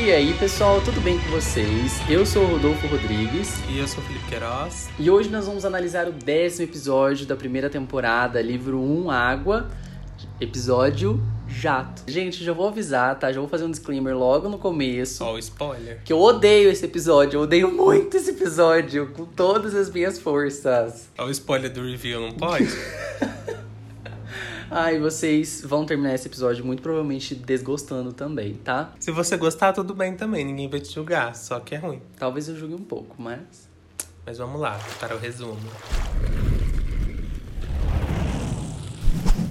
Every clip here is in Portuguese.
E aí, pessoal, tudo bem com vocês? Eu sou o Rodolfo Rodrigues. E eu sou o Felipe Queiroz. E hoje nós vamos analisar o décimo episódio da primeira temporada, livro 1, Água, episódio Jato. Gente, já vou avisar, tá? Já vou fazer um disclaimer logo no começo. Ó, o spoiler. Que eu odeio esse episódio, eu odeio muito esse episódio, com todas as minhas forças. Ó, o spoiler do review, não pode? Ai, vocês vão terminar esse episódio muito provavelmente desgostando também, tá? Se você gostar, tudo bem também, ninguém vai te julgar, só que é ruim. Talvez eu julgue um pouco, mas. Mas vamos lá, para o resumo.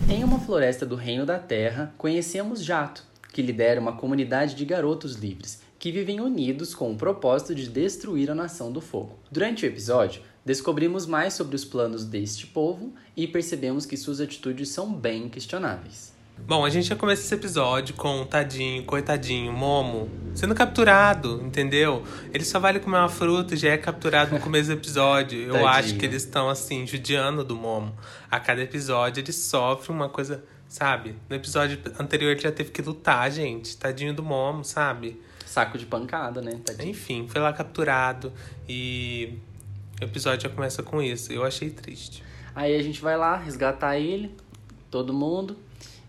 Em uma floresta do Reino da Terra, conhecemos Jato, que lidera uma comunidade de garotos livres, que vivem unidos com o propósito de destruir a Nação do Fogo. Durante o episódio, descobrimos mais sobre os planos deste povo e percebemos que suas atitudes são bem questionáveis. Bom, a gente já começa esse episódio com o tadinho, coitadinho, Momo, sendo capturado, entendeu? Ele só vai comer uma fruta e já é capturado no começo do episódio. Eu Tadinho. acho que eles estão, assim, judiando do Momo. A cada episódio ele sofre uma coisa, sabe? No episódio anterior ele já teve que lutar, gente. Tadinho do Momo, sabe? Saco de pancada, né? Tadinho. Enfim, foi lá capturado e o episódio já começa com isso. Eu achei triste. Aí a gente vai lá resgatar ele, todo mundo.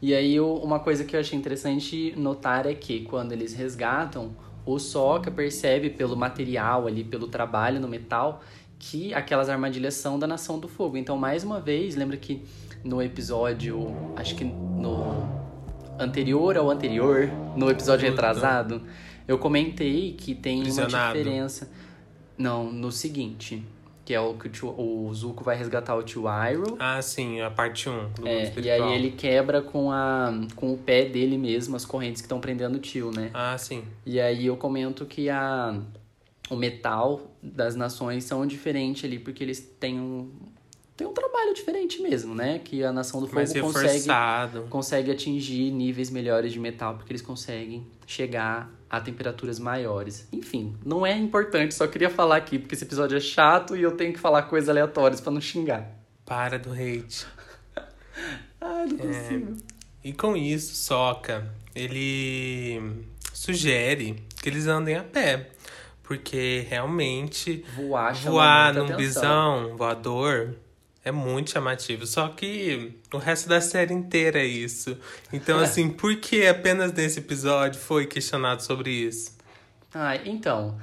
E aí uma coisa que eu achei interessante notar é que quando eles resgatam, o Sokka percebe pelo material ali, pelo trabalho no metal, que aquelas armadilhas são da Nação do Fogo. Então, mais uma vez, lembra que no episódio, acho que no anterior ao anterior, no episódio retrasado, eu comentei que tem uma Prisionado. diferença. Não, no seguinte, que é o que o, tio- o Zuko vai resgatar o tio Iroh. Ah, sim, a parte 1 do mundo É, e aí ele quebra com, a, com o pé dele mesmo as correntes que estão prendendo o tio, né? Ah, sim. E aí eu comento que a, o metal das nações são diferentes ali, porque eles têm um, têm um trabalho diferente mesmo, né? Que a Nação do Fogo consegue, consegue atingir níveis melhores de metal, porque eles conseguem chegar a temperaturas maiores. Enfim, não é importante, só queria falar aqui, porque esse episódio é chato e eu tenho que falar coisas aleatórias pra não xingar. Para do hate. Ai, não consigo. E com isso, Soca, ele sugere que eles andem a pé. Porque realmente Voar voar num atenção. bisão voador é muito chamativo. Só que o resto da série inteira é isso. Então, assim, por que apenas nesse episódio foi questionado sobre isso? Ah, então.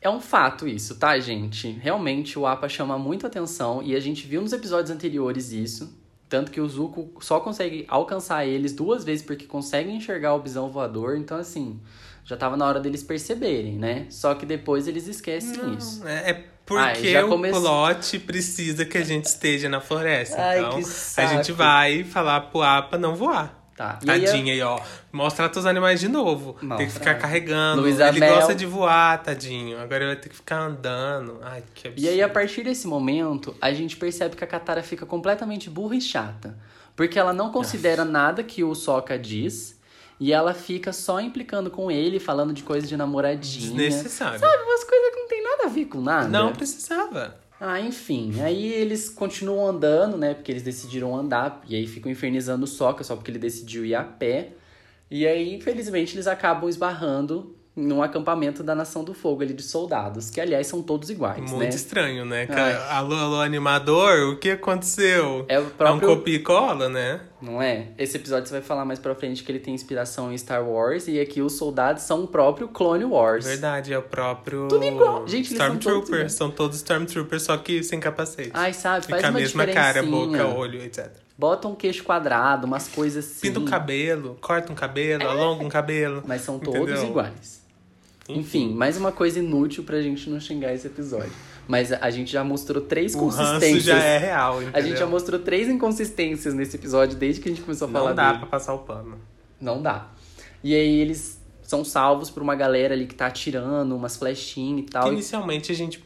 É um fato isso, tá, gente? Realmente o APA chama muito atenção e a gente viu nos episódios anteriores isso. Tanto que o Zuko só consegue alcançar eles duas vezes porque consegue enxergar o bisão voador. Então, assim, já tava na hora deles perceberem, né? Só que depois eles esquecem isso. É, é porque já o come- plot precisa que a gente esteja na floresta. Ai, então, a gente vai falar pro APA não voar. Tá. E aí, Tadinha aí, ó. Mostra os animais de novo. Tem que Mostra. ficar carregando. Luísa ele Mel. gosta de voar, tadinho. Agora ele vai ter que ficar andando. Ai, que absurdo. E aí, a partir desse momento, a gente percebe que a Katara fica completamente burra e chata. Porque ela não considera nada que o Sokka diz. E ela fica só implicando com ele, falando de coisa de namoradinha. Desnecessário. Sabe, umas coisas que não tem nada a ver com nada. Não precisava. Ah, enfim. Aí eles continuam andando, né? Porque eles decidiram andar. E aí ficam infernizando o Sokka só porque ele decidiu ir a pé. E aí, infelizmente, eles acabam esbarrando num acampamento da Nação do Fogo ali de soldados. Que, aliás, são todos iguais, Muito né? estranho, né? Ai. Alô, alô, animador, o que aconteceu? É o próprio- É um copia e cola, né? Não é? Esse episódio você vai falar mais pra frente que ele tem inspiração em Star Wars. E aqui os soldados são o próprio Clone Wars. Verdade, é o próprio. Tudo igual. Gente, eles são todos Stormtrooper. iguais. São todos Stormtroopers, só que sem capacete. Ai, sabe? Faz Fica a mesma cara, boca, olho, etc. Bota um queixo quadrado, umas coisas assim. Pinta um cabelo, corta um cabelo, alonga um cabelo. Mas são todos Entendeu? iguais. Enfim, mais uma coisa inútil pra gente não xingar esse episódio. Mas a gente já mostrou três consistências. já é real, entendeu? A gente já mostrou três inconsistências nesse episódio desde que a gente começou a falar Não dá dele. pra passar o pano. Não dá. E aí eles são salvos por uma galera ali que tá atirando, umas flechinhas e tal. Que inicialmente a gente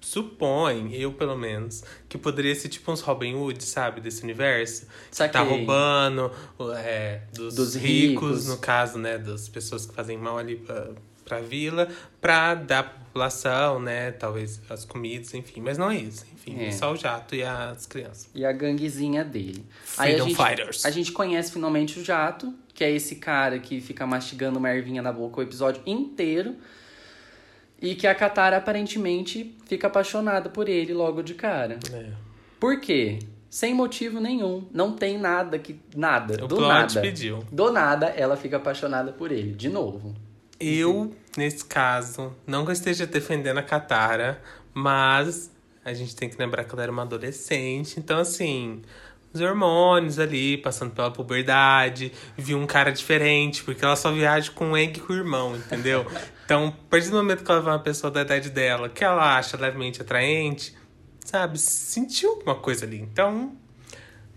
supõe, eu pelo menos, que poderia ser tipo uns Robin Hood, sabe, desse universo. Que tá roubando é, dos, Dos ricos, ricos. no caso, né, das pessoas que fazem mal ali pra, pra vila pra dar pra população, né? Talvez as comidas, enfim. Mas não é isso. Enfim, É. é só o jato e as crianças. E a ganguezinha dele. Aí a Freedom gente, Fighters. a gente conhece finalmente o Jato, que é esse cara que fica mastigando uma ervinha na boca o episódio inteiro. E que a Katara aparentemente fica apaixonada por ele logo de cara. É. Por quê? Sem motivo nenhum. Não tem nada que. Nada. O do plot nada. pediu. Do nada, ela fica apaixonada por ele. De novo. Eu, nesse caso, não que eu esteja defendendo a Katara, mas a gente tem que lembrar que ela era uma adolescente. Então, assim, os hormônios ali, passando pela puberdade, viu um cara diferente, porque ela só viaja com o Egg e com o irmão, entendeu? Então, a partir do momento que ela vê uma pessoa da idade dela, que ela acha levemente atraente, sabe, sentiu alguma coisa ali. Então,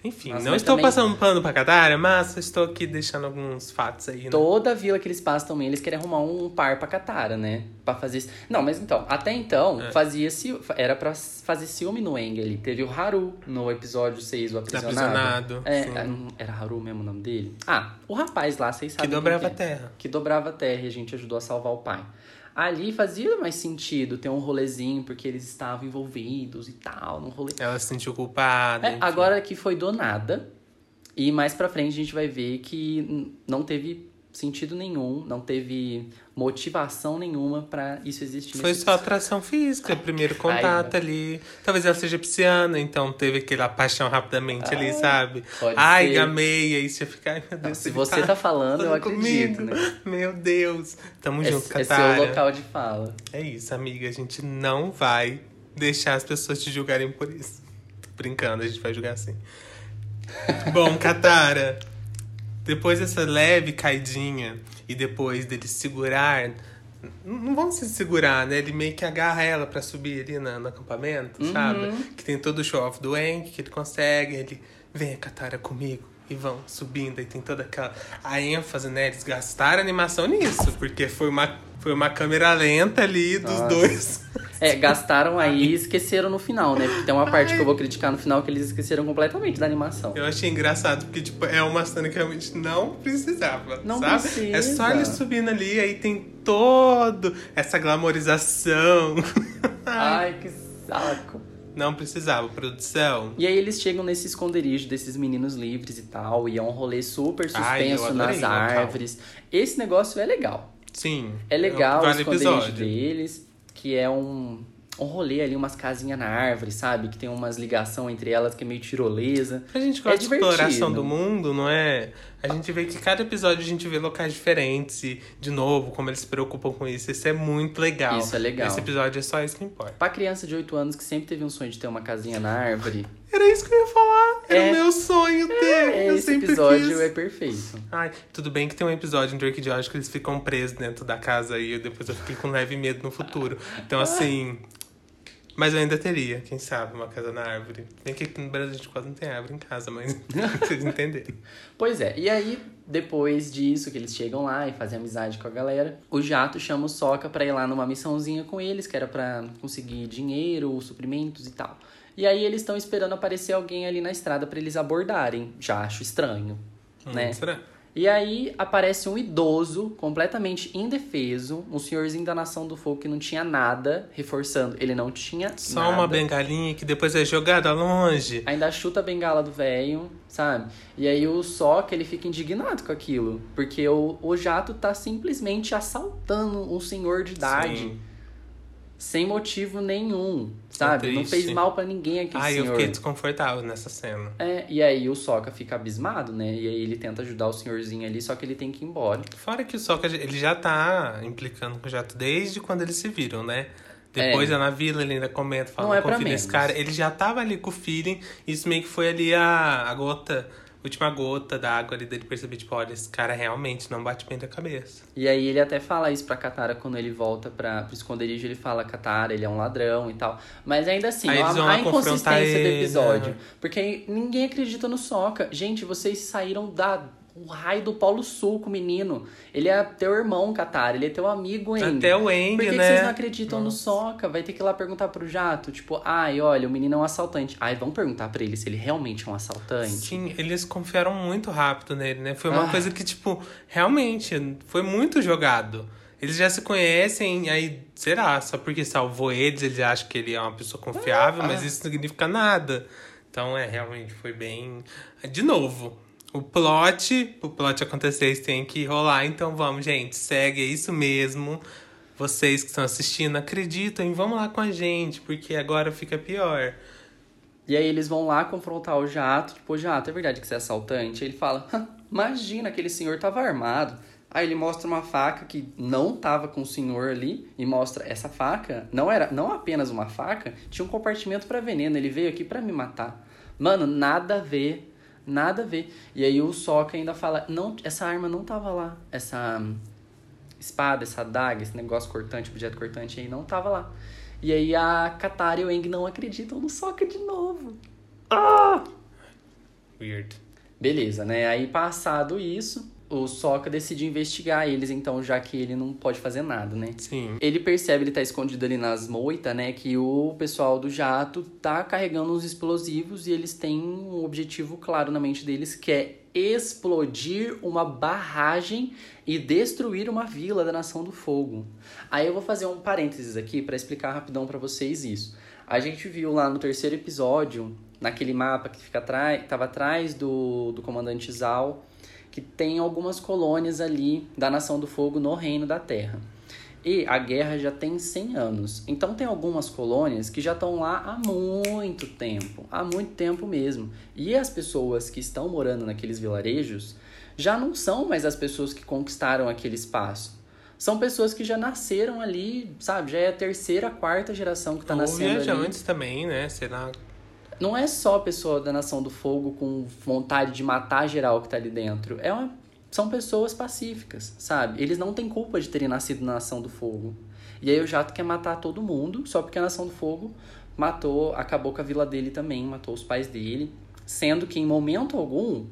enfim, Nossa, não estou também- passando pano pra Katara, mas estou aqui deixando alguns fatos aí, né? Toda vila que eles passam também, eles querem arrumar um par pra Katara, né? Pra fazer. isso. Não, mas então, até então, É. fazia-se. Era pra fazer ciúme no Eng ali. Teve o Haru no episódio 6, o aprisionado. Aprisionado, É, era Haru mesmo o nome dele? Ah, o rapaz lá, vocês Que sabem. quem dobrava a que é. terra. Que dobrava a terra e a gente ajudou a salvar o pai. Ali fazia mais sentido ter um rolezinho, porque eles estavam envolvidos e tal, num rolê. Ela se sentiu culpada. É, agora que foi do nada. E mais pra frente a gente vai ver que não teve sentido nenhum, não teve motivação nenhuma pra isso existir. Foi só atração física, primeiro contato ali. Talvez ela seja pisciana, então teve aquela paixão rapidamente ali, Ah, sabe? Ai, ser. gamei, aí você fica, ai meu Deus. se ele você tá falando, eu acredito, comigo. né? Meu Deus. Tamo junto, Esse, esse é o local de fala. É isso, amiga. A gente não vai deixar as pessoas te julgarem por isso. Tô brincando, a gente vai julgar assim. Bom, Katara, depois dessa leve caidinha e depois dele segurar. Não vamos se segurar, né? Ele meio que agarra ela pra subir ali na- no acampamento, sabe? Que tem todo o show-off do Enk que ele consegue. Ele, vem, Katara, comigo. E vão subindo, e tem toda aquela a ênfase, né? Eles gastaram animação nisso, porque foi uma, foi uma câmera lenta ali dos Nossa. dois. É, gastaram aí e esqueceram no final, né? Porque tem uma parte que eu vou criticar no final que eles esqueceram completamente da animação. Eu achei engraçado, porque, tipo, é uma cena que realmente não precisava, Não sabe? precisa. É só ele subindo ali, aí tem todo essa glamorização. Ai, que saco. Não precisava, produção. E aí eles chegam nesse esconderijo desses meninos livres e tal, e é um rolê super Ai, suspenso adorei nas o árvores. Esse negócio é legal. Sim. É legal o vale esconderijo episódio. deles, que é um, um rolê ali, umas casinhas na árvore, sabe? Que tem umas ligação entre elas que é meio tirolesa. A gente É gosta de divertido. exploração do mundo, não é? A gente vê que cada episódio a gente vê locais diferentes e, de novo, como eles se preocupam com isso. Isso é muito legal. Isso é legal. Esse episódio é só isso que importa. Pra criança de 8 anos que sempre teve um sonho de ter uma casinha na árvore, Era isso que eu ia falar. Era É. o meu sonho ter. é, eu esse episódio quis. é perfeito. Ai, tudo bem que tem um episódio em Drake e Josh que eles ficam presos dentro da casa e eu- depois eu fiquei com leve medo no futuro. Então, assim. Mas eu ainda teria, quem sabe, uma casa na árvore. Bem que aqui no Brasil a gente quase não tem árvore em casa, mas vocês entenderem. Pois é, e aí, depois disso, que eles chegam lá e fazem amizade com a galera, o Jato chama o Soca pra ir lá numa missãozinha com eles, que era pra conseguir dinheiro, suprimentos e tal. E aí eles estão esperando aparecer alguém ali na estrada pra eles abordarem. Já acho estranho, né? Hum, será? E aí aparece um idoso, completamente indefeso, um senhorzinho da Nação do Fogo que não tinha nada, reforçando, ele não tinha Só nada. uma bengalinha que depois é jogada longe. Ainda chuta a bengala do velho, sabe? E aí o Soca, ele fica indignado com aquilo. Porque o, o Jato tá simplesmente assaltando um senhor de idade. Sim. Sem motivo nenhum, sabe? Não fez mal pra ninguém Ai, eu senhor. fiquei desconfortável nessa cena. É, e aí o Soca fica abismado, né? E aí ele tenta ajudar o senhorzinho ali, só que ele tem que ir embora. Fora que o Sokka, ele já tá implicando com o Jato desde quando eles se viram, né? Depois É. é. na vila, ele ainda comenta, fala, Não é confia nesse cara. Ele já tava ali com o feeling, isso meio que foi ali a, a gota, última gota da água ali dele perceber, tipo, olha, esse cara realmente não bate bem da cabeça. E aí ele até fala isso pra Katara quando ele volta pra, pro esconderijo, ele fala, Katara, ele é um ladrão e tal. Mas ainda assim, Aí ó, a, a inconsistência confrontar do ele, episódio. né? Porque ninguém acredita no Soca. Gente, vocês saíram da o raio do Polo Sul com o menino. Ele é teu irmão, Katara, ele é teu amigo ainda. Até o Eng, Por que, que né? vocês não acreditam no Nossa. Soca? Vai ter que ir lá perguntar pro Jato, tipo, ai, olha, o menino é um assaltante. Ai, vamos perguntar pra ele se ele realmente é um assaltante. Sim, eles confiaram muito rápido nele, né? Foi uma Ah. coisa que, tipo, realmente foi muito jogado. Eles já se conhecem, aí, será, só porque salvou eles, eles acham que ele é uma pessoa confiável, Ah. mas isso não significa nada. Então, é, realmente foi bem. De novo, o plot, o plot acontecer, tem que rolar. Então, vamos, gente, segue, é isso mesmo. Vocês que estão assistindo, acreditam, vamos lá com a gente, porque agora fica pior. E aí eles vão lá confrontar o Jato, tipo, Jato, é verdade que você é assaltante? Ele fala, "Hã, imagina, aquele senhor tava armado. Aí ele mostra uma faca que não tava com o senhor ali e mostra essa faca, não era não apenas uma faca, tinha um compartimento para veneno, ele veio aqui para me matar. Mano, nada a ver, nada a ver. E aí o Sokka ainda fala, não, essa arma não tava lá, essa hum, espada, essa adaga, esse negócio cortante, objeto cortante aí não tava lá. E aí a Katara e o Aang não acreditam no Sokka de novo. Ah! Weird. Beleza, né? Aí passado isso, o Sokka decide investigar eles, então, já que ele não pode fazer nada, né? Sim. Ele percebe, ele tá escondido ali nas moitas, né? Que o pessoal do jato tá carregando uns explosivos e eles têm um objetivo claro na mente deles, que é explodir uma barragem e destruir uma vila da Nação do Fogo. Aí eu vou fazer um parênteses aqui para explicar rapidão para vocês isso. A gente viu lá no terceiro episódio, naquele mapa que fica atrás, tava atrás do, do comandante Zal, que tem algumas colônias ali da Nação do Fogo no Reino da Terra. E a guerra já tem 100 anos. Então tem algumas colônias que já estão lá há muito tempo, há muito tempo mesmo. E as pessoas que estão morando naqueles vilarejos já não são mais as pessoas que conquistaram aquele espaço. São pessoas que já nasceram ali, sabe? Já é a terceira, quarta geração que tá Ou nascendo ali. viajantes também, né? Sei lá. Não é só pessoa da Nação do Fogo com vontade de matar geral que tá ali dentro. É uma... São pessoas pacíficas, sabe? Eles não têm culpa de terem nascido na Nação do Fogo. E aí o Jato quer matar todo mundo, só porque a Nação do Fogo matou, acabou com a vila dele também, matou os pais dele. Sendo que em momento algum,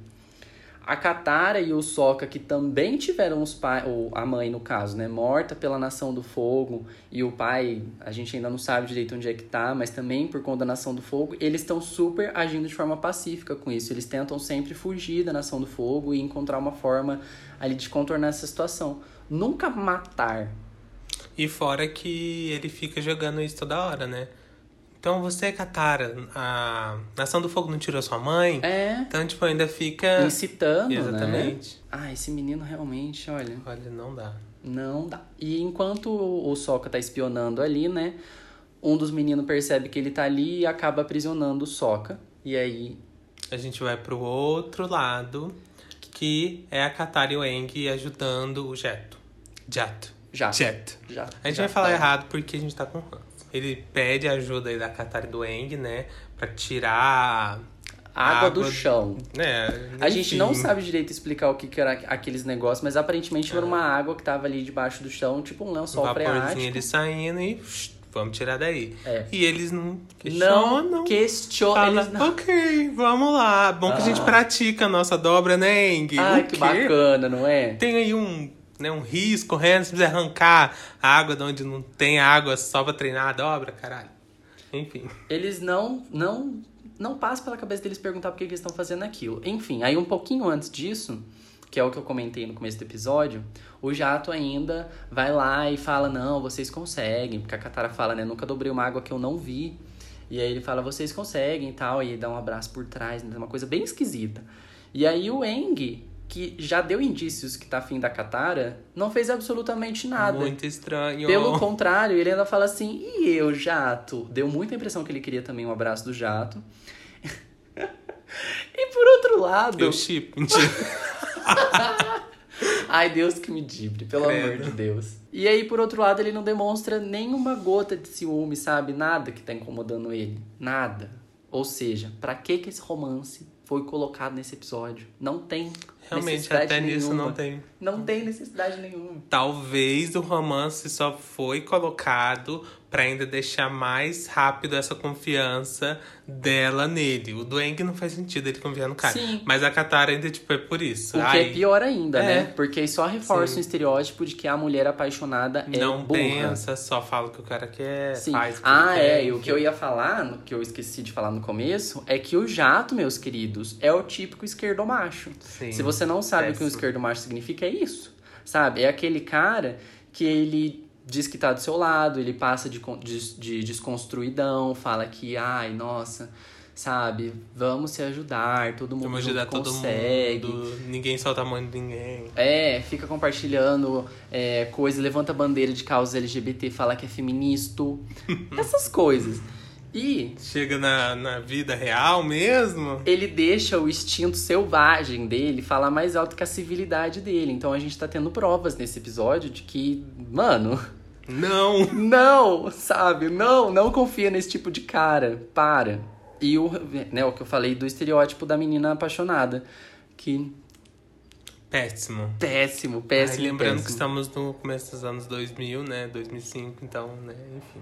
a Katara e o Sokka, que também tiveram os pais, ou a mãe no caso, né, morta pela Nação do Fogo, e o pai, a gente ainda não sabe direito onde é que tá, mas também por conta da Nação do Fogo, eles estão super agindo de forma pacífica com isso. Eles tentam sempre fugir da Nação do Fogo e encontrar uma forma ali de contornar essa situação. Nunca matar. E fora que ele fica jogando isso toda hora, né? Então você, Katara, a Nação do Fogo não tirou sua mãe? É, Então, tipo, ainda fica. incitando, né? Exatamente. Ah, esse menino realmente, olha... Olha, não dá. Não dá. E enquanto o Sokka tá espionando ali, né? Um dos meninos percebe que ele tá ali e acaba aprisionando o Sokka. E aí. A gente vai pro outro lado, que é a Katara e o Aang ajudando o Jeto. Jato. Já. Jet. Já. A gente já vai falar tá. errado porque a gente tá com ranço. Ele pede ajuda aí da Katara e do Aang, né? Pra tirar Água, Água- do chão. né? A gente não sabe direito explicar o que, que era aqueles negócios, mas aparentemente era uma água que tava ali debaixo do chão, tipo um lençol vaporzinho freático. ele saindo e psh, vamos tirar daí. É. E eles não Não questionam. questionam. Fala, Eles não... ok, vamos lá. Bom que a gente Ah. pratica a nossa dobra, né, Aang? Ai, que bacana, não é? Tem aí um, né, um risco correndo, você precisa arrancar a água de onde não tem água só pra treinar a dobra, caralho. Enfim. eles não não não passa pela cabeça deles perguntar por que, que eles estão fazendo aquilo. Enfim, aí um pouquinho antes disso, que é o que eu comentei no começo do episódio, o Jato ainda vai lá e fala: "Não, vocês conseguem", porque a Katara fala, né, nunca dobrei uma água que eu não vi. E aí ele fala: "Vocês conseguem" e tal, e dá um abraço por trás, né, uma coisa bem esquisita. E aí o Eng, que já deu indícios que tá afim da Katara, não fez absolutamente nada. Muito estranho. Pelo contrário, ele ainda fala assim, e eu, Jato? Deu muita impressão que ele queria também um abraço do Jato. e por outro lado. Eu chip, mentira. Ai, Deus que me dibre, pelo Credo. amor de Deus. E aí, por outro lado, ele não demonstra nenhuma gota de ciúme, sabe? Nada que tá incomodando ele. Nada. Ou seja, pra que que esse romance foi colocado nesse episódio? Não tem Realmente, até nisso nenhuma. não tem. Não tem necessidade nenhuma. Talvez o romance só foi colocado pra ainda deixar mais rápido essa confiança dela nele. O do não faz sentido ele confiar no cara. Sim. Mas a Katara ainda, tipo, é por isso. O que é pior ainda, É. né? Porque só reforça Sim. o estereótipo de que a mulher apaixonada é não burra. pensa, só fala o que o cara quer, Sim. faz o que Ah, é. E o que eu ia falar, que eu esqueci de falar no começo, é que o jato, meus queridos, é o típico esquerdomacho. Sim. Se você não sabe o que um péssimo. esquerdomacho significa, é isso. Sabe? É aquele cara que ele diz que tá do seu lado, ele passa de, de, de desconstruidão, fala que, ai, nossa, sabe, vamos se ajudar, todo mundo ajudar todo consegue. mundo. Ninguém solta a mão de ninguém. É, fica compartilhando é, coisa, levanta a bandeira de causas LGBT, fala que é feminista, essas coisas. E Chega na, na vida real mesmo. ele deixa o instinto selvagem dele falar mais alto que a civilidade dele. Então a gente tá tendo provas nesse episódio de que, mano, Não! não, sabe? Não, não confia nesse tipo de cara. Para. E o, né, o que eu falei do estereótipo da menina apaixonada. Que Péssimo. péssimo, Ai, péssimo. lembrando que péssimo. estamos no começo dos anos 2000, né? 2005, então, né? Enfim.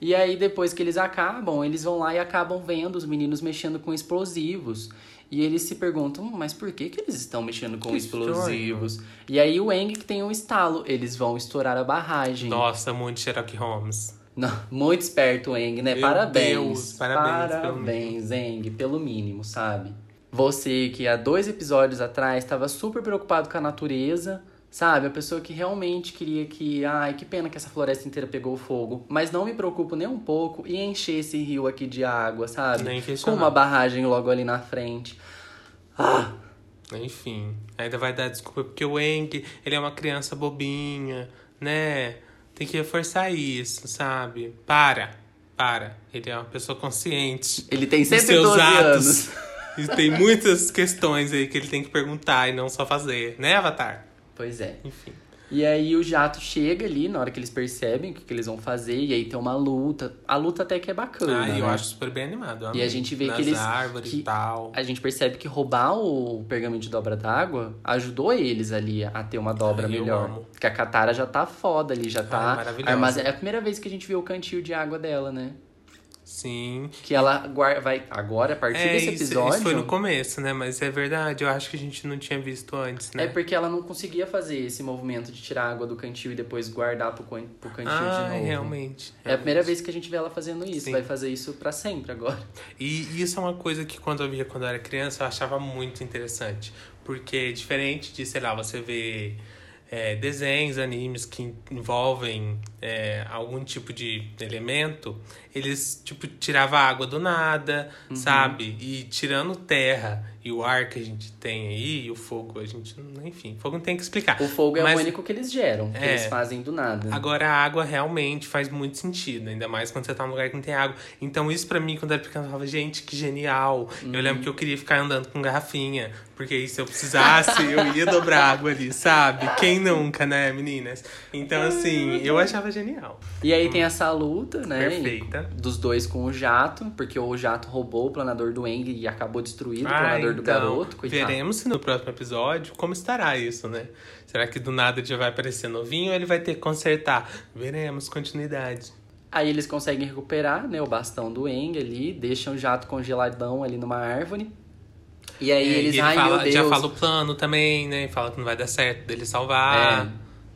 E aí, depois que eles acabam, eles vão lá e acabam vendo os meninos mexendo com explosivos. E eles se perguntam, "Hum, mas por que, que eles estão mexendo com Que explosivos? E aí o Eng que tem um estalo, eles vão estourar a barragem. Nossa, muito Sherlock Holmes. Não, muito esperto o Eng, né? Meu parabéns. Deus, parabéns, pelo Parabéns, Eng, pelo mínimo, sabe? Você que há dois episódios atrás estava super preocupado com a natureza, sabe? A pessoa que realmente queria que, ai, que pena que essa floresta inteira pegou fogo, mas não me preocupo nem um pouco em encher esse rio aqui de água, sabe? Nem com uma barragem logo ali na frente. Ah, Enfim, ainda vai dar desculpa porque o Eng, ele é uma criança bobinha, né? Tem que reforçar isso, sabe? Para, para. Ele é uma pessoa consciente. ele tem dos seus 112 atos. anos. E tem muitas questões aí que ele tem que perguntar e não só fazer, né, Avatar? Pois é. Enfim. E aí o jato chega ali na hora que eles percebem o que, que eles vão fazer, e aí tem uma luta. A luta até que é bacana. Ah, eu né? acho super bem animado. eu E a amei. gente vê Nas que eles. árvores que e tal. A gente percebe que roubar o pergaminho de dobra d'água ajudou eles ali a ter uma dobra Ai, eu melhor. Porque a Katara já tá foda ali, já tá maravilhosa. armazenada. É a primeira vez que a gente vê o cantil de água dela, né? Sim. Que ela vai. Agora, a partir É, desse isso, episódio. isso foi no começo, né? Mas é verdade, eu acho que a gente não tinha visto antes, né? É porque ela não conseguia fazer esse movimento de tirar a água do cantil e depois guardar pro, can- pro cantil ah, de novo. realmente. É a primeira vez que a gente vê ela fazendo isso. Sim. Vai fazer isso pra sempre agora. E isso é uma coisa que quando eu via quando eu era criança, eu achava muito interessante. Porque diferente de, sei lá, você vê é, desenhos, animes que envolvem é, algum tipo de elemento, eles, tipo, tiravam água do nada, Uhum. sabe? E tirando terra e o ar que a gente tem aí, e o fogo, a gente, enfim, fogo não tem que explicar. O fogo é Mas- o único que eles geram, que É. eles fazem do nada. Agora, a água realmente faz muito sentido, ainda mais quando você tá num lugar que não tem água. Então, isso pra mim, quando eu era pequeno, eu falava, gente, que genial. Eu Uhum. lembro que eu queria ficar andando com garrafinha, porque aí se eu precisasse, eu ia dobrar água ali, sabe? Quem nunca, né, meninas? Então, assim, eu achava genial. E aí tem essa luta, né? Perfeita. Dos dois com o jato, porque o jato roubou o planador do Eng e acabou destruindo o Ah, planador do então, garoto, coitado. veremos se no próximo episódio como estará isso, né? Será que do nada ele já vai aparecer novinho ou ele vai ter que consertar? Veremos, continuidade. Aí eles conseguem recuperar, né, o bastão do Eng ali, deixam o jato congeladão ali numa árvore. E aí É, eles, e ele ai fala- meu Deus. já fala o plano também, né? Fala que não vai dar certo dele salvar. É.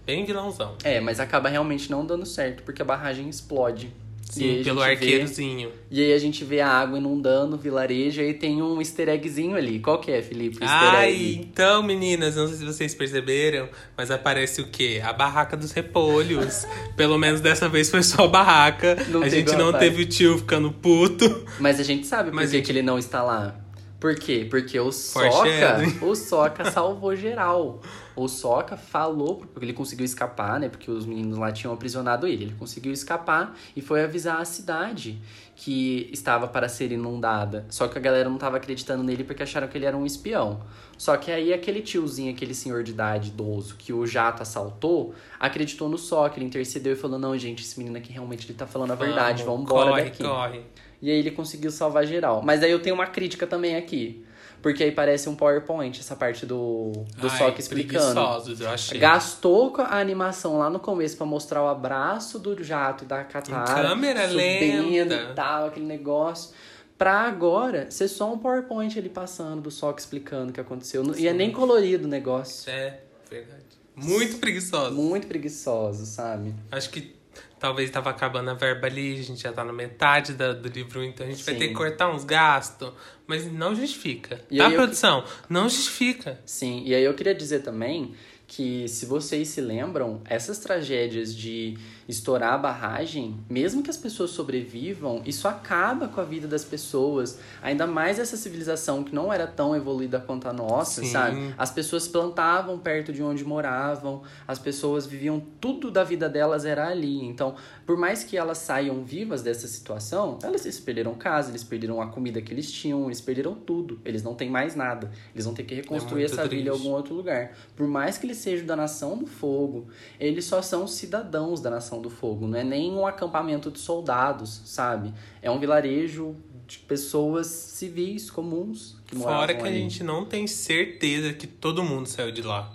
Bem vilãozão. É, mas acaba realmente não dando certo, porque a barragem explode. E Sim, pelo gente vê- arqueirozinho. E aí a gente vê a água inundando o vilarejo e tem um easter eggzinho ali. Qual que é, Felipe? Ai, egg? então, meninas, não sei se vocês perceberam, mas aparece o quê? A barraca dos repolhos. Pelo menos dessa vez foi só a barraca. Não a gente não teve o tio ficando puto. Mas a gente sabe por Mas que, gente- que ele não está lá. Por quê? Porque o Soca, o Soca salvou geral. O Soca falou, porque ele conseguiu escapar, né? Porque os meninos lá tinham aprisionado ele. Ele conseguiu escapar e foi avisar a cidade que estava para ser inundada. Só que a galera não estava acreditando nele porque acharam que ele era um espião. Só que aí aquele tiozinho, aquele senhor de idade idoso que o jato assaltou, acreditou no Soca, ele intercedeu e falou: "Não, gente, esse menino aqui realmente ele tá falando a verdade, vamos embora daqui". corre. E aí ele conseguiu salvar geral. Mas aí eu tenho uma crítica também aqui. Porque aí parece um PowerPoint, essa parte do, do Ai, Soca explicando. eu achei. Gastou com a animação lá no começo pra mostrar o abraço do jato e da Katara. câmera subindo lenta. e tal, aquele negócio. Pra agora ser só um PowerPoint ali passando do Soca explicando o que aconteceu. E é nem colorido o negócio. É, verdade. Muito preguiçoso. Muito preguiçoso, sabe? Acho que talvez tava acabando a verba ali, a gente já tá na metade da- do livro, então a gente vai Sim. ter que cortar uns gastos, mas não justifica. E tá, produção? Não justifica. Sim, e aí eu queria dizer também que, se vocês se lembram, essas tragédias de estourar a barragem, mesmo que as pessoas sobrevivam, isso acaba com a vida das pessoas. Ainda mais essa civilização que não era tão evoluída quanto a nossa, Sim. sabe? As pessoas plantavam perto de onde moravam, as pessoas viviam, tudo da vida delas era ali. Então, por mais que elas saiam vivas dessa situação, elas eles perderam casa, eles perderam a comida que eles tinham, eles perderam tudo. Eles não têm mais nada. Eles vão ter que reconstruir muito essa vida em triste. algum outro lugar. Por mais que eles sejam da nação do fogo, eles só são cidadãos da nação do fogo. Não é nem um acampamento de soldados, sabe? É um vilarejo de pessoas civis, comuns, que moravam Fora que a ali. gente não tem certeza que todo mundo saiu de lá.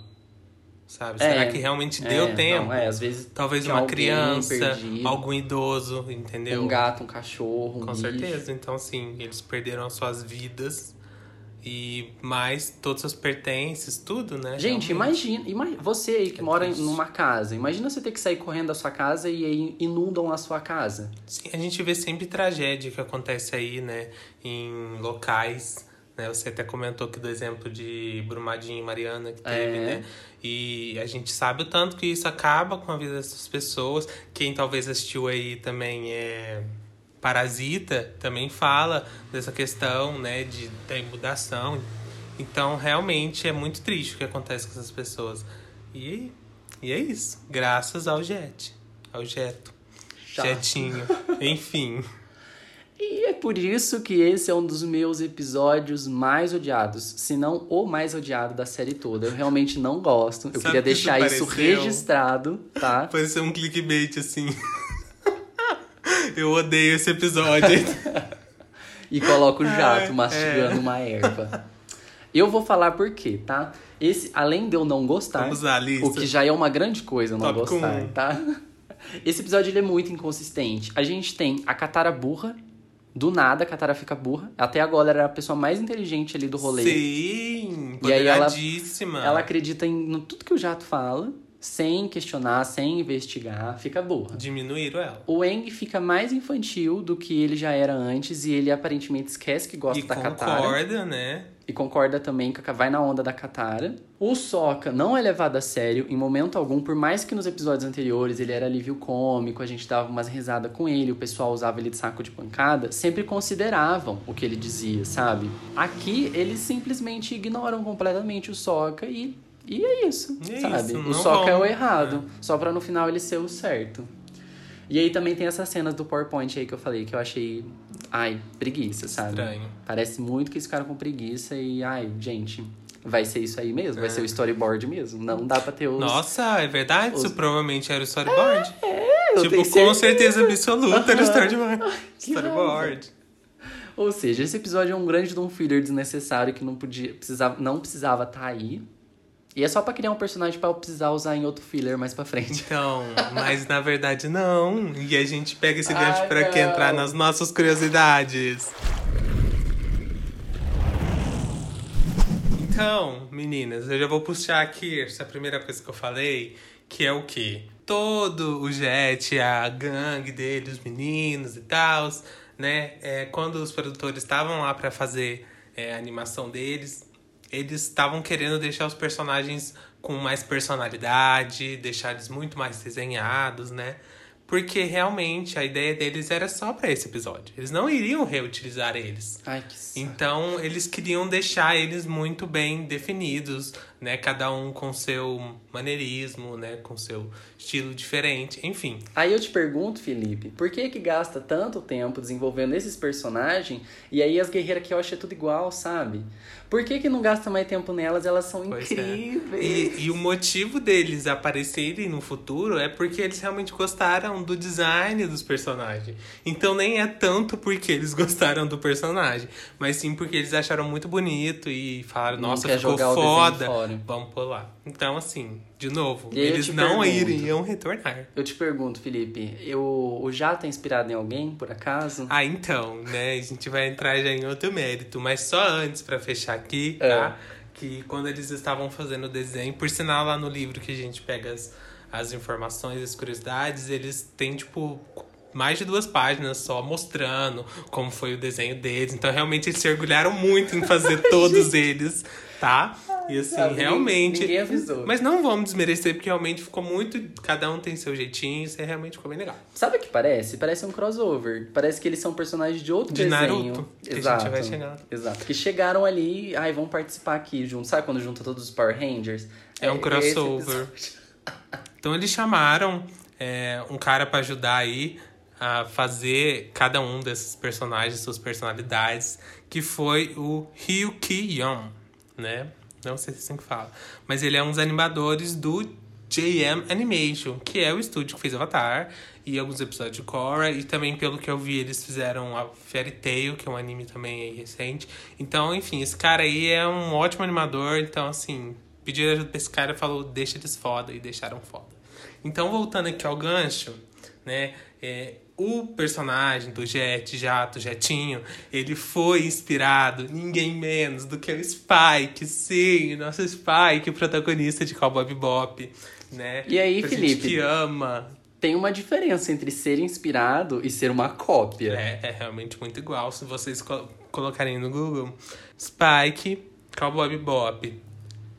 Sabe? É. Será que realmente deu É, tempo? Não, é, às vezes Talvez uma criança, perdido. algum idoso, entendeu? um gato, um cachorro, um Com bicho. certeza. Então, assim, eles perderam as suas vidas e mais todos os pertences, tudo, né? Gente, imagina, ima- você aí que É mora triste. numa casa, imagina você ter que sair correndo da sua casa e aí inundam a sua casa. Sim, a gente vê sempre tragédia que acontece aí, né? Em locais. Né? Você até comentou aqui do exemplo de Brumadinho e Mariana que teve, É. né? E a gente sabe o tanto que isso acaba com a vida dessas pessoas. Quem talvez assistiu aí também é Parasita, também fala dessa questão, né? De, da imudação. Então, realmente, é muito triste o que acontece com essas pessoas. E, e é isso. Graças ao Jet. Ao Jeto. Chato. Jetinho. Enfim. E é por isso que esse é um dos meus episódios mais odiados, se não o mais odiado da série toda. Eu realmente não gosto. Eu Sabe queria que isso deixar isso pareceu? registrado, tá? Pareceu um clickbait assim. Eu odeio esse episódio. E coloco o jato Ai, mastigando é. uma erva. Eu vou falar por quê, tá? Esse, além de eu não gostar, o que já é uma grande coisa não Tópico gostar, um. tá? Esse episódio ele é muito inconsistente. A gente tem a Katara burra, do nada a Katara fica burra. Até agora ela era a pessoa mais inteligente ali do rolê. Sim, E aí ela-. Ela acredita em no tudo que o Jato fala, sem questionar, sem investigar, fica burra. Diminuíram ela. O Eng fica mais infantil do que ele já era antes e ele aparentemente esquece que gosta E da Katara. concorda, né? E concorda também que vai na onda da Katara. O Sokka não é levado a sério em momento algum, por mais que nos episódios anteriores ele era alívio cômico, a gente dava umas risadas com ele, o pessoal usava ele de saco de pancada, sempre consideravam o que ele dizia, sabe? Aqui eles simplesmente ignoram completamente o Sokka e, e é isso, É sabe? isso, o não Sokka é o errado, só pra no final ele ser o certo. E aí também tem essas cenas do PowerPoint aí que eu falei, que eu achei, ai, preguiça, sabe? Estranho. Parece muito que eles ficaram com preguiça e, ai, gente, vai ser isso aí mesmo? Vai ser o storyboard mesmo? Não dá pra ter os. É. Nossa, é verdade? os- Isso provavelmente era o storyboard. eu tipo, com certeza. certeza absoluta era o storyboard. Que storyboard. Ou seja, esse episódio é um grande de um filler desnecessário que não podia, precisava, não precisava estar aí. E é só pra criar um personagem pra eu precisar usar em outro filler mais pra frente. Então, mas na verdade não. E a gente pega esse gancho pra quê? não. Entrar nas nossas curiosidades. Então, meninas, eu já vou puxar aqui essa primeira coisa que eu falei, que é o quê? Todo o Jet, a gangue dele, os meninos e tal, né? É, quando os produtores estavam lá pra fazer é, a animação deles, eles estavam querendo deixar os personagens com mais personalidade, deixar eles muito mais desenhados, né? Porque realmente a ideia deles era só pra esse episódio. Eles não iriam reutilizar eles. Ai, que saco. Então, eles queriam deixar eles muito bem definidos, né? Cada um com seu maneirismo, né? Com seu estilo diferente, enfim. Aí eu te pergunto, Felipe, por que que gasta tanto tempo desenvolvendo esses personagens e aí as guerreiras que eu acho é tudo igual, sabe? Por que que não gasta mais tempo nelas? Elas são Pois é. incríveis. E, e o motivo deles aparecerem no futuro é porque eles realmente gostaram do design dos personagens. Então nem é tanto porque eles gostaram do personagem, mas sim porque eles acharam muito bonito e falaram, nossa, ficou foda. Fora. Vamos pular. Então, assim, de novo, E eles não pergunto. iriam retornar. Eu te pergunto, Felipe, eu, o Jato é inspirado em alguém, por acaso? Ah, então, né? A gente vai entrar já em outro mérito, mas só antes pra fechar aqui, É. tá? Que quando eles estavam fazendo o desenho, por sinal lá no livro que a gente pega as, as informações, as curiosidades, eles têm tipo mais de duas páginas só mostrando como foi o desenho deles. Então realmente eles se orgulharam muito em fazer todos eles, tá? E assim, Sabe, realmente. ninguém avisou. Mas não vamos desmerecer, porque realmente ficou muito. Cada um tem seu jeitinho, isso aí realmente ficou bem legal. Sabe o que parece? Parece um crossover. Parece que eles são personagens de outro De desenho. Naruto, que a gente Exato. vai chegar. Exato. Que chegaram ali, ai, vão participar aqui junto. Sabe quando junta todos os Power Rangers? É um esse crossover. Então eles chamaram é, um cara pra ajudar aí a fazer cada um desses personagens, suas personalidades, que foi o Ryu Ki-yeon, né? Não sei se é assim que fala. Mas ele é um dos animadores do JM Animation, que é o estúdio que fez Avatar e alguns episódios de Korra. E também, pelo que eu vi, eles fizeram a Fairy Tail, que é um anime também recente. Então, enfim, esse cara aí é um ótimo animador. Então, assim, pediram ajuda pra esse cara e falou, deixa eles foda, e deixaram foda. Então, voltando aqui ao gancho, né? é, o personagem do Jet, Jato, Jetinho, ele foi inspirado ninguém menos do que o Spike, sim, nosso Spike, protagonista de Cowboy Bebop, né? E aí, Pra gente Felipe? que ama. Tem uma diferença entre ser inspirado e ser uma cópia. É, é realmente muito igual. Se vocês co- colocarem no Google, Spike, Cowboy Bebop,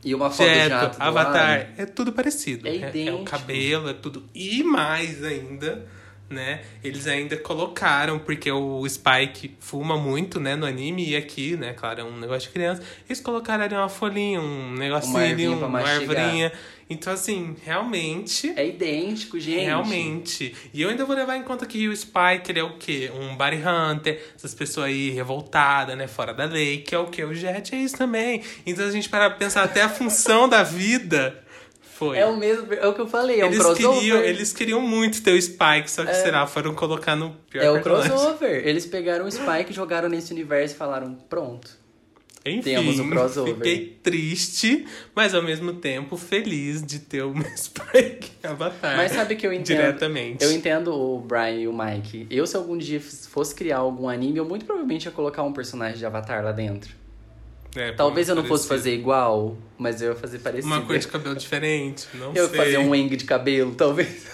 E uma foto de Jeto, jato do Avatar, lado. é tudo parecido. É é, o idêntico. cabelo, é tudo. E mais ainda, né? Eles ainda colocaram, porque o Spike fuma muito, né, no anime, e aqui, né, claro, é um negócio de criança. Eles colocaram ali uma folhinha, um negocinho Uma ali, uma arvorinha. Então, assim, realmente. É idêntico, gente. Realmente. E eu ainda vou levar em conta que o Spike, ele é o quê? Um body hunter, essas pessoas aí revoltadas, né? Fora da lei, que é o quê? O Jet é isso também. Então a gente para pensar até a função da vida foi. É o mesmo, é o que eu falei, é um eles, crossover. queriam, eles queriam muito ter o Spike, só que, sei lá, foram colocar no pior É o personagem. crossover. Eles pegaram o Spike, jogaram nesse universo e falaram, pronto. Enfim, Temos um crossover. fiquei triste, mas ao mesmo tempo feliz de ter o Spike Avatar. Mas sabe que eu entendo. Diretamente. Eu entendo o Brian e o Mike. Eu, se algum dia fosse criar algum anime, eu muito provavelmente ia colocar um personagem de Avatar lá dentro. É, Talvez eu não parecido. fosse fazer igual, mas eu ia fazer parecido. Uma cor de cabelo diferente, não Eu ia sei. fazer um wing de cabelo, talvez.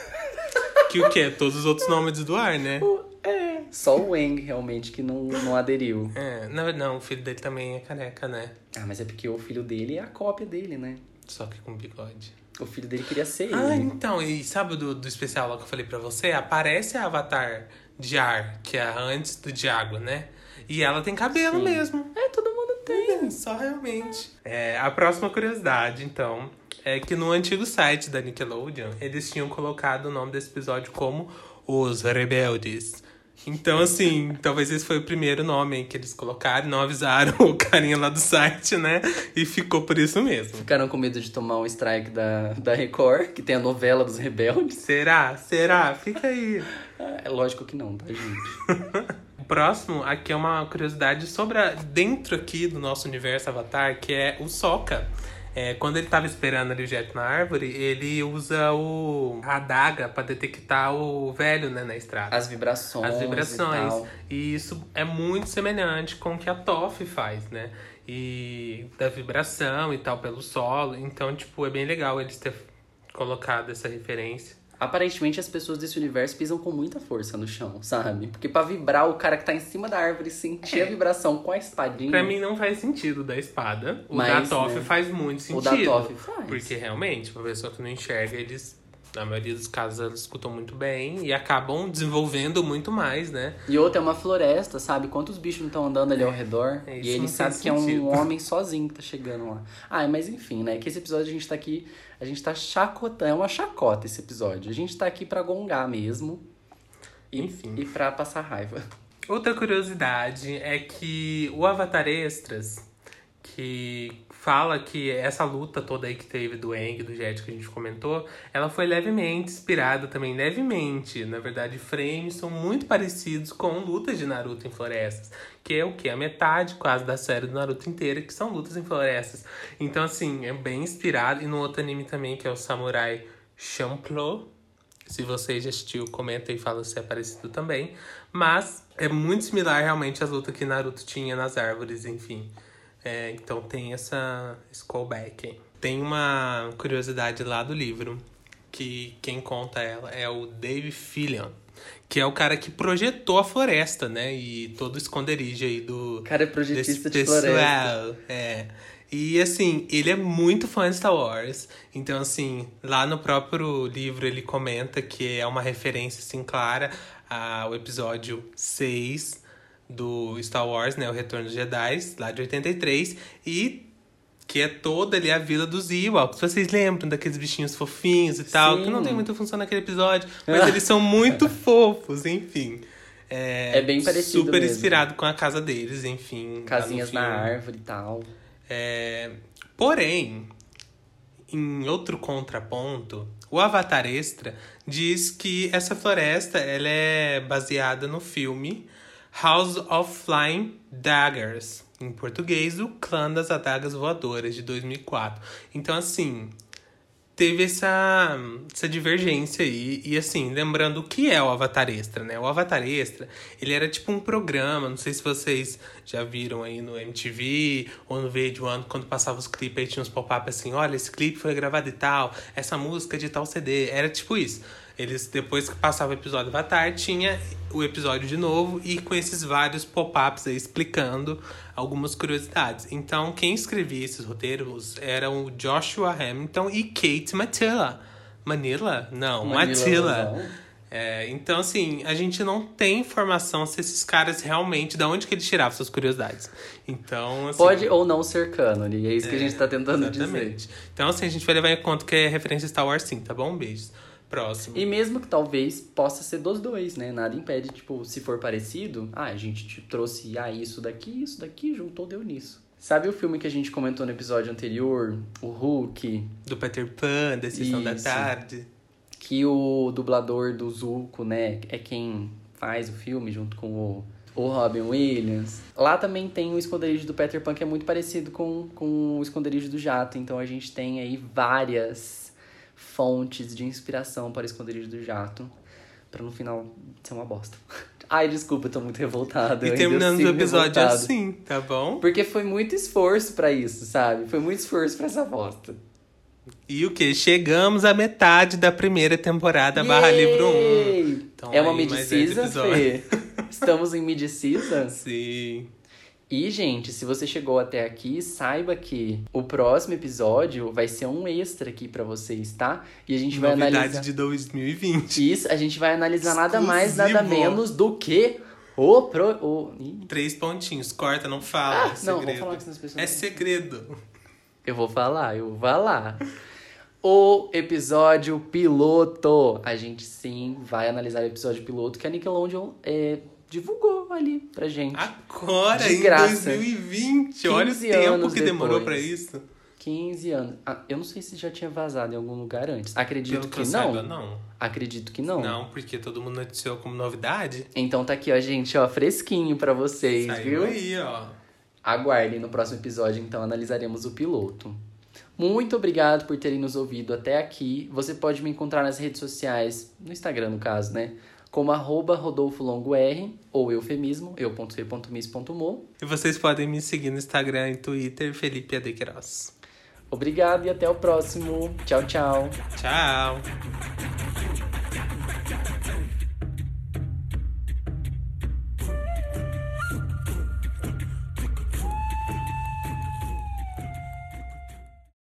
Que o quê? Todos os outros nomes do ar, né? É, só o wing realmente que não, não aderiu. É, não, não, o filho dele também é careca, né? Ah, mas é porque o filho dele é a cópia dele, né? Só que com bigode. O filho dele queria ser Ah, ele. então, e sabe do, do especial lá que eu falei pra você? Aparece a Avatar de ar, que é antes do de água, né? E ela tem cabelo Sim. mesmo. É, todo. É, só realmente. É, a próxima curiosidade, então, é que no antigo site da Nickelodeon, eles tinham colocado o nome desse episódio como Os Rebeldes. Então, assim, talvez esse foi o primeiro nome que eles colocaram, não avisaram o carinha lá do site, né? E ficou por isso mesmo. Ficaram com medo de tomar um strike da, da Record, que tem a novela dos rebeldes. Será? Será? Fica aí. É lógico que não, tá, gente? Próximo aqui é uma curiosidade sobre a, dentro aqui do nosso universo Avatar, que é o Sokka. É, quando ele tava esperando ali o jet na árvore, ele usa o a adaga pra detectar o velho, né, na estrada. As vibrações. As E, vibrações. tal. E, isso é muito semelhante com o que a Toff faz, né? E da vibração e tal pelo solo. Então, tipo, é bem legal eles ter colocado essa referência. Aparentemente as pessoas desse universo pisam com muita força no chão, sabe? Porque pra vibrar, o cara que tá em cima da árvore sentir a vibração com a espadinha. Pra mim não faz sentido da espada. O Mas, da Toff né, faz muito o sentido. da Toff faz. Porque realmente, uma pessoa que não enxerga, eles, na maioria dos casos, elas escutam muito bem e acabam desenvolvendo muito mais, né? E outra é uma floresta, sabe? Quantos bichos não estão andando ali ao redor? É, e ele sabe que é um sentido. homem sozinho que tá chegando lá. Ah, mas enfim, né? Que esse episódio a gente tá aqui, a gente tá chacotando, é uma chacota esse episódio. A gente tá aqui pra gongar mesmo. E, Enfim. E pra passar raiva. Outra curiosidade é que o Avatar Extras, que fala que essa luta toda aí que teve do Aang e do Jet que a gente comentou, ela foi levemente inspirada também, levemente. Na verdade, frames são muito parecidos com lutas de Naruto em florestas, que é o que? A metade quase da série do Naruto inteira, que são lutas em florestas. Então, assim, é bem inspirado. E no outro anime também, que é o Samurai Champloo, se você já assistiu, comenta e fala se é parecido também. Mas é muito similar realmente às lutas que Naruto tinha nas árvores, enfim. É, então tem essa esse callback. Tem uma curiosidade lá do livro, que quem conta ela é o Dave Fillion, que é o cara que projetou a floresta, né? E todo o esconderijo aí do, O cara é projetista de pessoal. floresta. É. E assim, ele é muito fã de Star Wars. Então, assim, lá no próprio livro ele comenta que é uma referência, assim, clara ao episódio 6 do Star Wars, né? O Retorno dos Jedi, lá de 83. E que é toda ali a vila dos Ewoks. Vocês lembram daqueles bichinhos fofinhos e tal? Sim. Que não tem muita função naquele episódio, mas eles são muito fofos, enfim. É, É bem parecido Super mesmo. inspirado com a casa deles, enfim. Casinhas na árvore e tal. É, porém, em outro contraponto, o Avatar Extra diz que essa floresta ela é baseada no filme House of Flying Daggers, em português, o Clã das Adagas Voadoras, de 2004. Então, assim, teve essa, essa divergência aí. E assim, lembrando o que é o Avatar Extra, né? O Avatar Extra, ele era tipo um programa, não sei se vocês já viram aí no MTV ou no VH1, quando passava os clipes aí tinha uns pop-up assim, olha, esse clipe foi gravado e tal, essa música é de tal CD. Era tipo isso. Eles, depois que passava o episódio Avatar, tinha o episódio de novo e com esses vários pop-ups aí explicando algumas curiosidades. Então, quem escrevia esses roteiros eram o Joshua Hamilton e Kate Matilla. Manila? Não, Manila, Matilla. não. É, então, assim, a gente não tem informação se esses caras realmente, da onde que eles tiravam suas curiosidades. Então, assim, Pode ou não ser cânone, é isso que a gente tá tentando dizer. Exatamente. Então, assim, a gente vai levar em conta que é referência a Star Wars sim, tá bom? Beijos. Próximo. E mesmo que talvez possa ser dos dois, né? Nada impede, tipo, se for parecido, ah, a gente te trouxe ah, isso daqui, isso daqui, juntou, deu nisso. Sabe o filme que a gente comentou no episódio anterior, o Hulk, Do Peter Pan, da Sessão da. Tarde. que o dublador do Zuko, né, é quem faz o filme junto com o, o Robin Williams. Lá também tem o esconderijo do Peter Pan que é muito parecido com, com o esconderijo do Jato, então a gente tem aí várias fontes de inspiração para o esconderijo do Jato, para no final ser uma bosta. Ai, desculpa, eu tô muito revoltado. E terminando o episódio revoltado. assim, tá bom? Porque foi muito esforço pra isso, sabe? Foi muito esforço pra essa bosta. E o que? Chegamos à metade da primeira temporada barra livro 1. Yay! Então, é uma. Fê? Estamos em medicisa? Sim. E, gente, se você chegou até aqui, saiba que o próximo episódio vai ser um extra aqui pra vocês, tá? E a gente vai Novidade analisar. de 2020. Isso, a gente vai analisar nada mais, nada Exclusivo. menos do que o pro. O... Ih, Três pontinhos. Corta, não fala. Ah, é não, segredo. vou falar que senão as pessoas É não- segredo. Eu vou falar, eu vou falar. O episódio piloto. A gente sim vai analisar o episódio piloto que a Nickelodeon é, divulgou ali pra gente. Agora, De em graça. 2020. Olha o 15 tempo que demorou depois. pra isso. 15 anos. Ah, eu não sei se já tinha vazado em algum lugar antes. Acredito Pelo que que, não. saiba, não. Acredito que não. Não, porque todo mundo noticiou como novidade. Então tá aqui, ó, gente, ó, fresquinho pra vocês, Saiu viu? aí, ó. Aguardem no próximo episódio, então analisaremos o piloto. Muito obrigado por terem nos ouvido até aqui. Você pode me encontrar nas redes sociais, no Instagram no caso, né? Como arroba Rodolfo Longo R, ou eufemismo, eu.c.mis.mo. E vocês podem me seguir no Instagram e Twitter, Felipe Adequeiroz. Obrigado e até o próximo. Tchau, tchau. Tchau!